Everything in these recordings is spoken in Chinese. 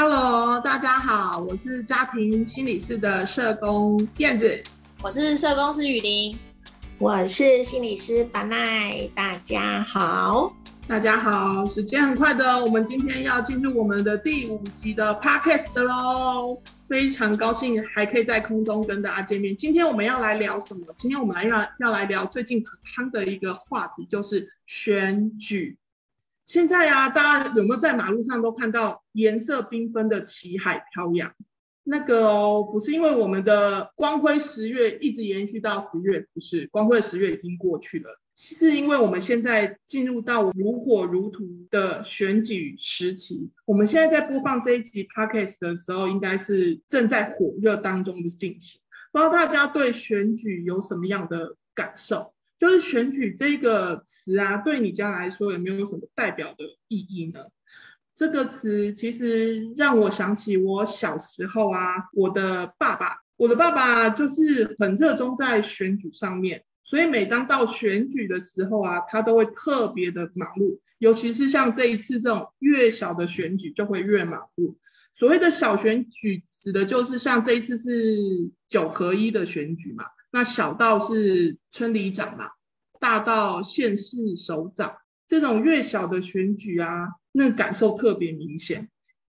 Hello，大家好，我是家庭心理室的社工燕子，我是社工师雨林，我是心理师巴奈，大家好，大家好，时间很快的，我们今天要进入我们的第五集的 Podcast 喽，非常高兴还可以在空中跟大家见面。今天我们要来聊什么？今天我们来要要来聊最近很夯的一个话题，就是选举。现在啊，大家有没有在马路上都看到颜色缤纷的旗海飘扬？那个哦，不是因为我们的光辉十月一直延续到十月，不是光辉十月已经过去了，是因为我们现在进入到如火如荼的选举时期。我们现在在播放这一集 podcast 的时候，应该是正在火热当中的进行。不知道大家对选举有什么样的感受？就是选举这个词啊，对你家来说有没有什么代表的意义呢？这个词其实让我想起我小时候啊，我的爸爸，我的爸爸就是很热衷在选举上面，所以每当到选举的时候啊，他都会特别的忙碌，尤其是像这一次这种越小的选举就会越忙碌。所谓的小选举，指的就是像这一次是九合一的选举嘛。那小到是村里长嘛，大到县市首长，这种越小的选举啊，那感受特别明显。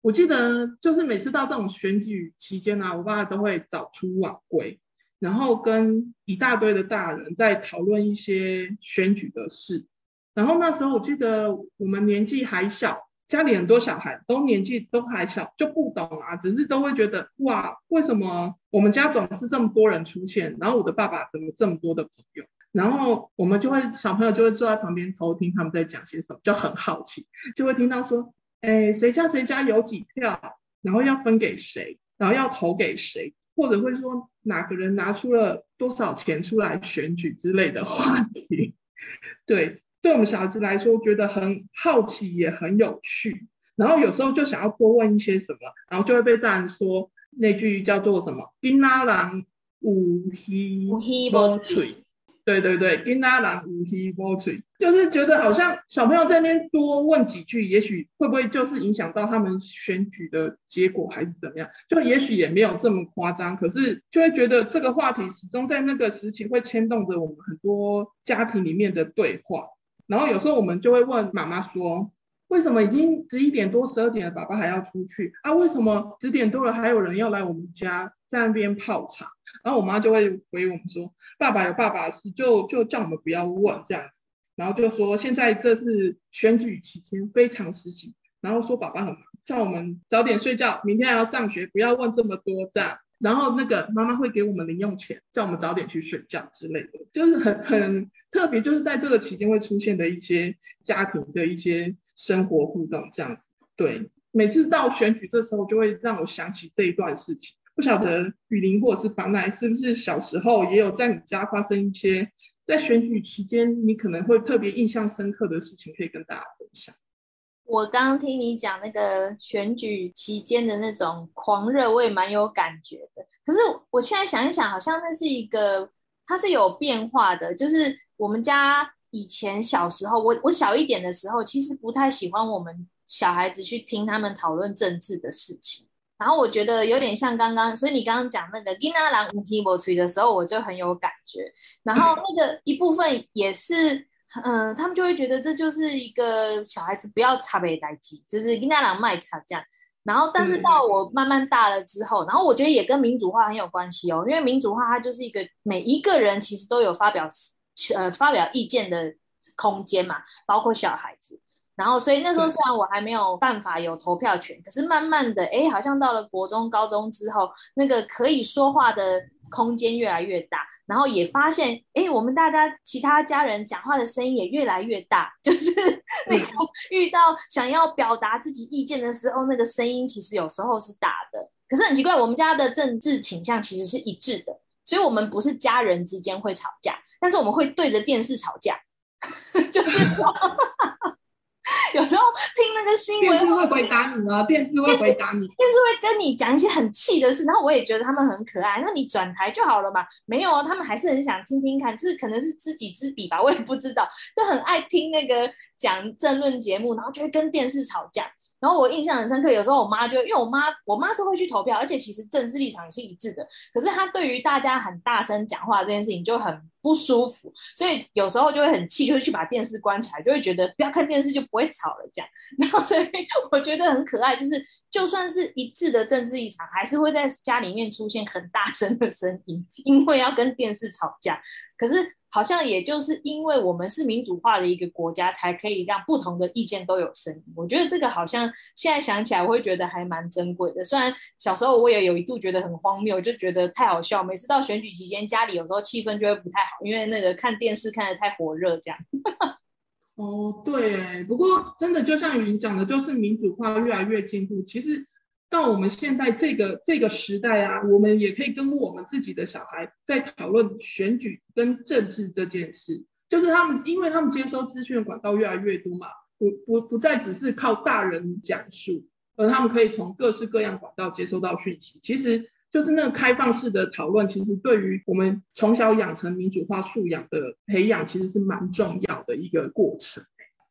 我记得就是每次到这种选举期间啊，我爸都会早出晚归，然后跟一大堆的大人在讨论一些选举的事。然后那时候我记得我们年纪还小。家里很多小孩都年纪都还小，就不懂啊，只是都会觉得哇，为什么我们家总是这么多人出现？然后我的爸爸怎么这么多的朋友？然后我们就会小朋友就会坐在旁边偷听他们在讲些什么，就很好奇，就会听到说，哎，谁家谁家有几票，然后要分给谁，然后要投给谁，或者会说哪个人拿出了多少钱出来选举之类的话题，对。对我们小孩子来说，觉得很好奇，也很有趣。然后有时候就想要多问一些什么，然后就会被大人说那句叫做什么“金拉郎五希波吹”。对对对，“金拉郎五希波吹”，就是觉得好像小朋友在那边多问几句，也许会不会就是影响到他们选举的结果，还是怎么样？就也许也没有这么夸张，可是就会觉得这个话题始终在那个时期会牵动着我们很多家庭里面的对话。然后有时候我们就会问妈妈说：“为什么已经十一点多、十二点了，爸爸还要出去啊？为什么十点多了还有人要来我们家在那边泡茶？”然后我妈就会回我们说：“爸爸有爸爸的事，就就叫我们不要问这样子。”然后就说：“现在这是选举期间，非常时期。”然后说爸爸很忙，叫我们早点睡觉，明天还要上学，不要问这么多这样。然后那个妈妈会给我们零用钱，叫我们早点去睡觉之类的，就是很很特别，就是在这个期间会出现的一些家庭的一些生活互动这样子。对，每次到选举这时候，就会让我想起这一段事情。不晓得雨林或者是房奈是不是小时候也有在你家发生一些在选举期间你可能会特别印象深刻的事情，可以跟大家分享。我刚刚听你讲那个选举期间的那种狂热，我也蛮有感觉的。可是我现在想一想，好像那是一个，它是有变化的。就是我们家以前小时候，我我小一点的时候，其实不太喜欢我们小孩子去听他们讨论政治的事情。然后我觉得有点像刚刚，所以你刚刚讲那个金阿兰无提波吹的时候，我就很有感觉。然后那个一部分也是。嗯，他们就会觉得这就是一个小孩子不要差别代机，就是跟那郎卖差这样。然后，但是到我慢慢大了之后，然后我觉得也跟民主化很有关系哦，因为民主化它就是一个每一个人其实都有发表呃发表意见的空间嘛，包括小孩子。然后，所以那时候虽然我还没有办法有投票权，可是慢慢的，哎，好像到了国中、高中之后，那个可以说话的空间越来越大。然后也发现，哎，我们大家其他家人讲话的声音也越来越大，就是那个遇到想要表达自己意见的时候，那个声音其实有时候是大的。可是很奇怪，我们家的政治倾向其实是一致的，所以我们不是家人之间会吵架，但是我们会对着电视吵架，就是。有时候听那个新闻，电视会回答你啊，电视会回答你，电视会跟你讲一些很气的事，然后我也觉得他们很可爱，那你转台就好了嘛。没有哦，他们还是很想听听看，就是可能是知己知彼吧，我也不知道，就很爱听那个讲政论节目，然后就会跟电视吵架。然后我印象很深刻，有时候我妈就因为我妈我妈是会去投票，而且其实政治立场也是一致的，可是她对于大家很大声讲话这件事情就很不舒服，所以有时候就会很气，就会去把电视关起来，就会觉得不要看电视就不会吵了这样。然后所以我觉得很可爱，就是就算是一致的政治立场，还是会在家里面出现很大声的声音，因为要跟电视吵架。可是。好像也就是因为我们是民主化的一个国家，才可以让不同的意见都有声音。我觉得这个好像现在想起来，我会觉得还蛮珍贵的。虽然小时候我也有一度觉得很荒谬，就觉得太好笑。每次到选举期间，家里有时候气氛就会不太好，因为那个看电视看的太火热，这样。哦，对，不过真的就像云讲的，就是民主化越来越进步。其实。到我们现在这个这个时代啊，我们也可以跟我们自己的小孩在讨论选举跟政治这件事，就是他们，因为他们接收资讯的管道越来越多嘛，不不不再只是靠大人讲述，而他们可以从各式各样管道接收到讯息。其实就是那个开放式的讨论，其实对于我们从小养成民主化素养的培养，其实是蛮重要的一个过程。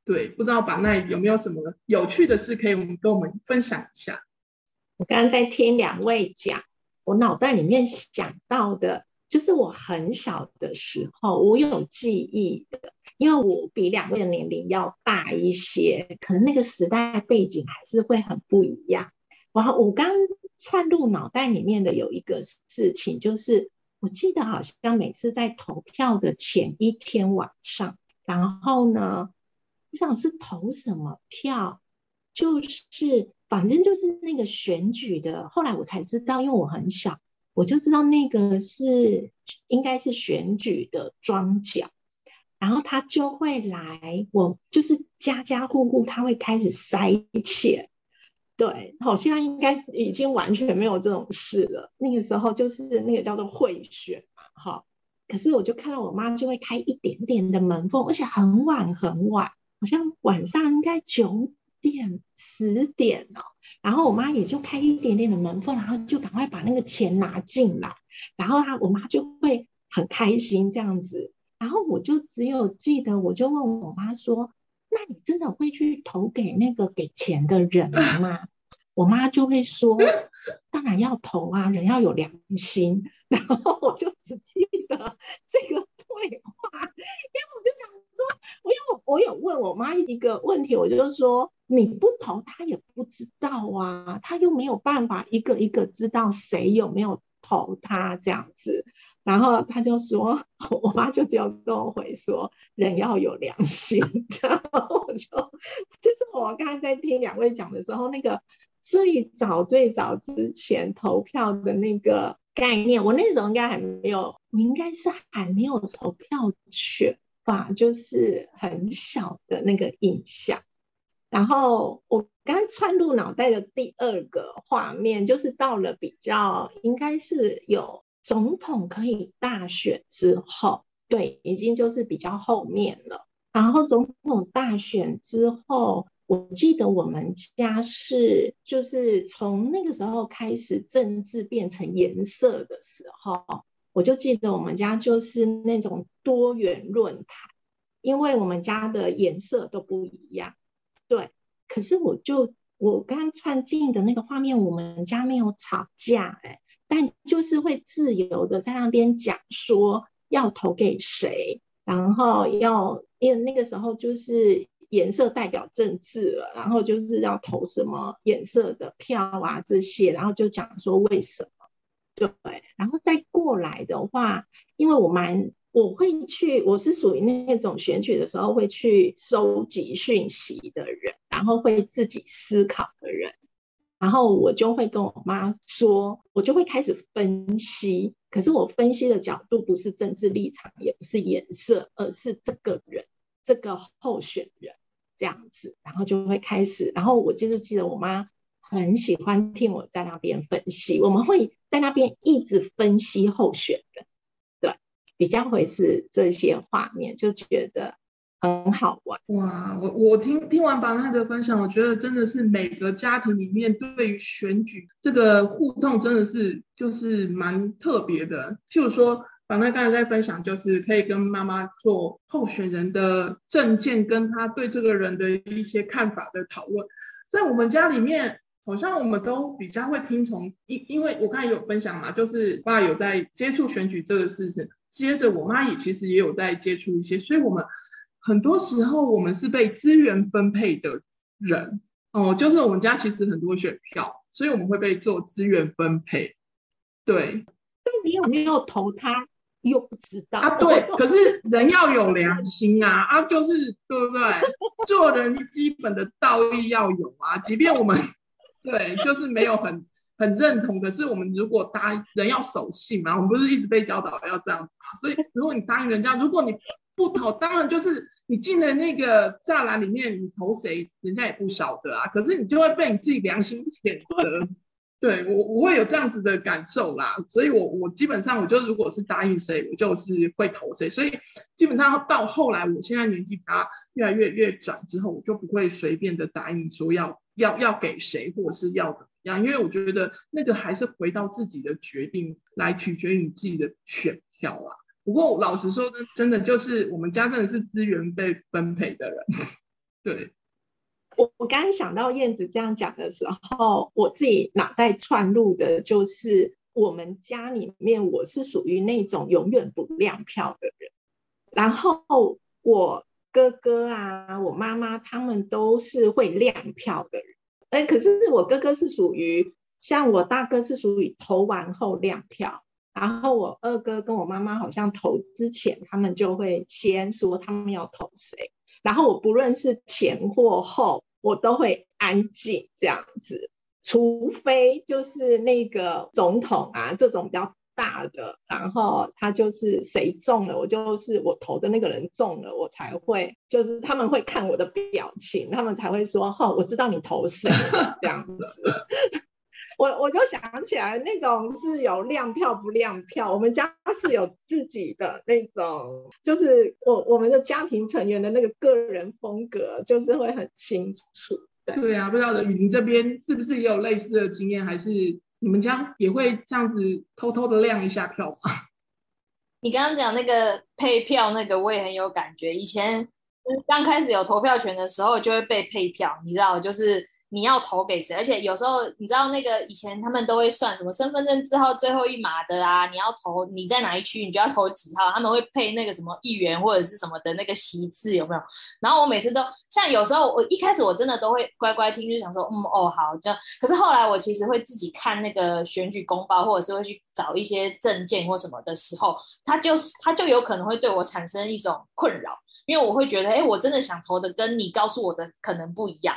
对，不知道板奈有没有什么有趣的事可以我们跟我们分享一下？我刚刚在听两位讲，我脑袋里面想到的就是我很小的时候，我有记忆的，因为我比两位的年龄要大一些，可能那个时代背景还是会很不一样。然后我刚串入脑袋里面的有一个事情，就是我记得好像每次在投票的前一天晚上，然后呢，不想是投什么票，就是。反正就是那个选举的，后来我才知道，因为我很小，我就知道那个是应该是选举的庄脚，然后他就会来，我就是家家户户他会开始塞钱，对，好像应该已经完全没有这种事了。那个时候就是那个叫做贿选嘛，哈。可是我就看到我妈就会开一点点的门缝，而且很晚很晚，好像晚上应该九。点十点了，然后我妈也就开一点点的门缝，然后就赶快把那个钱拿进来，然后她我妈就会很开心这样子，然后我就只有记得，我就问我妈说：“那你真的会去投给那个给钱的人吗？”我妈就会说：“当然要投啊，人要有良心。”然后我就只记得这个对话，因为我就想，我有我有问我妈一个问题，我就说。你不投，他也不知道啊，他又没有办法一个一个知道谁有没有投他这样子。然后他就说，我妈就只有跟我回说，人要有良心。然后我就，就是我刚才在听两位讲的时候，那个最早最早之前投票的那个概念，我那时候应该还没有，我应该是还没有投票权吧，就是很小的那个印象。然后我刚窜入脑袋的第二个画面，就是到了比较应该是有总统可以大选之后，对，已经就是比较后面了。然后总统大选之后，我记得我们家是就是从那个时候开始政治变成颜色的时候，我就记得我们家就是那种多元论坛，因为我们家的颜色都不一样。对，可是我就我刚串进的那个画面，我们家没有吵架哎，但就是会自由的在那边讲说要投给谁，然后要因为那个时候就是颜色代表政治了，然后就是要投什么颜色的票啊这些，然后就讲说为什么，对，然后再过来的话，因为我蛮。我会去，我是属于那种选举的时候会去收集讯息的人，然后会自己思考的人，然后我就会跟我妈说，我就会开始分析。可是我分析的角度不是政治立场，也不是颜色，而是这个人，这个候选人这样子，然后就会开始。然后我就是记得我妈很喜欢听我在那边分析，我们会在那边一直分析候选人。对比较会是这些画面，就觉得很好玩哇！我我听听完白奈的分享，我觉得真的是每个家庭里面对于选举这个互动，真的是就是蛮特别的。譬如说，白奈刚才在分享，就是可以跟妈妈做候选人的证件，跟他对这个人的一些看法的讨论。在我们家里面，好像我们都比较会听从，因因为我刚才有分享嘛，就是爸有在接触选举这个事情，接着我妈也其实也有在接触一些，所以我们很多时候我们是被资源分配的人哦，就是我们家其实很多选票，所以我们会被做资源分配，对。那你有没有投他？又不知道啊，对，可是人要有良心啊，啊，就是对不对？做人基本的道义要有啊，即便我们对，就是没有很很认同，可是我们如果答应人要守信嘛，我们不是一直被教导要这样子嘛？所以如果你答应人家，如果你不投，当然就是你进了那个栅栏里面，你投谁，人家也不晓得啊。可是你就会被你自己良心谴责。对我我会有这样子的感受啦，所以我我基本上我就如果是答应谁，我就是会投谁，所以基本上到后来，我现在年纪大越来越越长之后，我就不会随便的答应说要要要给谁或者是要怎么样，因为我觉得那个还是回到自己的决定来取决于你自己的选票啊。不过老实说呢，真的就是我们家真的是资源被分配的人，对。我我刚刚想到燕子这样讲的时候，我自己脑袋串入的就是，我们家里面我是属于那种永远不亮票的人，然后我哥哥啊，我妈妈他们都是会亮票的人，哎，可是我哥哥是属于像我大哥是属于投完后亮票，然后我二哥跟我妈妈好像投之前，他们就会先说他们要投谁。然后我不论是前或后，我都会安静这样子，除非就是那个总统啊这种比较大的，然后他就是谁中了，我就是我投的那个人中了，我才会就是他们会看我的表情，他们才会说哦，我知道你投谁这样子。我我就想起来，那种是有亮票不亮票，我们家是有自己的那种，就是我我们的家庭成员的那个个人风格，就是会很清楚。对啊，不知道的雨林这边是不是也有类似的经验，还是你们家也会这样子偷偷的亮一下票吗？你刚刚讲那个配票那个，我也很有感觉。以前刚开始有投票权的时候，就会被配票，你知道，就是。你要投给谁？而且有时候你知道那个以前他们都会算什么身份证字号最后一码的啊，你要投你在哪一区，你就要投几号。他们会配那个什么议员或者是什么的那个席次有没有？然后我每次都像有时候我一开始我真的都会乖乖听，就想说嗯哦好这样。可是后来我其实会自己看那个选举公报，或者是会去找一些证件或什么的时候，他就是他就有可能会对我产生一种困扰，因为我会觉得哎我真的想投的跟你告诉我的可能不一样。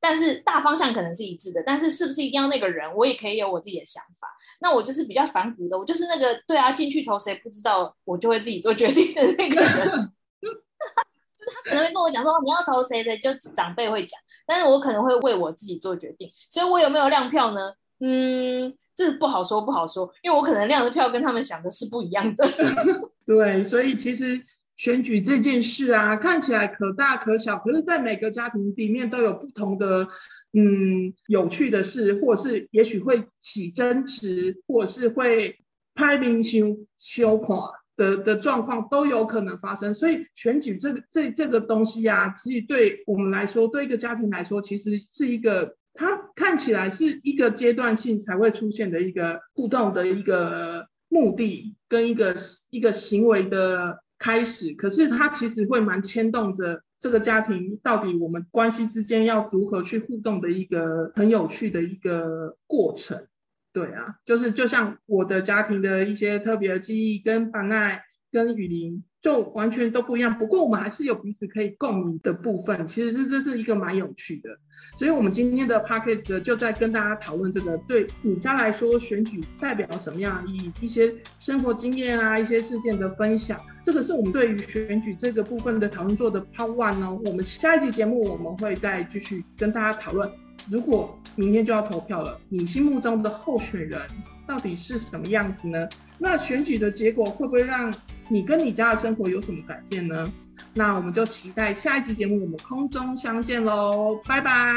但是大方向可能是一致的，但是是不是一定要那个人，我也可以有我自己的想法。那我就是比较反骨的，我就是那个对啊，进去投谁不知道，我就会自己做决定的那个人。就是他可能会跟我讲说你要投谁谁，就长辈会讲，但是我可能会为我自己做决定。所以我有没有亮票呢？嗯，这不好说，不好说，因为我可能亮的票跟他们想的是不一样的。对，所以其实。选举这件事啊，看起来可大可小，可是，在每个家庭里面都有不同的，嗯，有趣的事，或是也许会起争执，或是会拍明星羞垮的的状况都有可能发生。所以，选举这个这这个东西啊，其实对我们来说，对一个家庭来说，其实是一个它看起来是一个阶段性才会出现的一个互动的一个目的跟一个一个行为的。开始，可是它其实会蛮牵动着这个家庭到底我们关系之间要如何去互动的一个很有趣的一个过程。对啊，就是就像我的家庭的一些特别的记忆，跟板奈、跟雨林就完全都不一样。不过我们还是有彼此可以共鸣的部分，其实是这是一个蛮有趣的。所以，我们今天的 p a c k a g e 就在跟大家讨论这个，对你家来说，选举代表什么样意义？一些生活经验啊，一些事件的分享，这个是我们对于选举这个部分的讨论做的 Part One 哦。我们下一集节目我们会再继续跟大家讨论。如果明天就要投票了，你心目中的候选人到底是什么样子呢？那选举的结果会不会让你跟你家的生活有什么改变呢？那我们就期待下一集节目，我们空中相见喽，拜拜，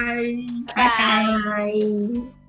拜拜。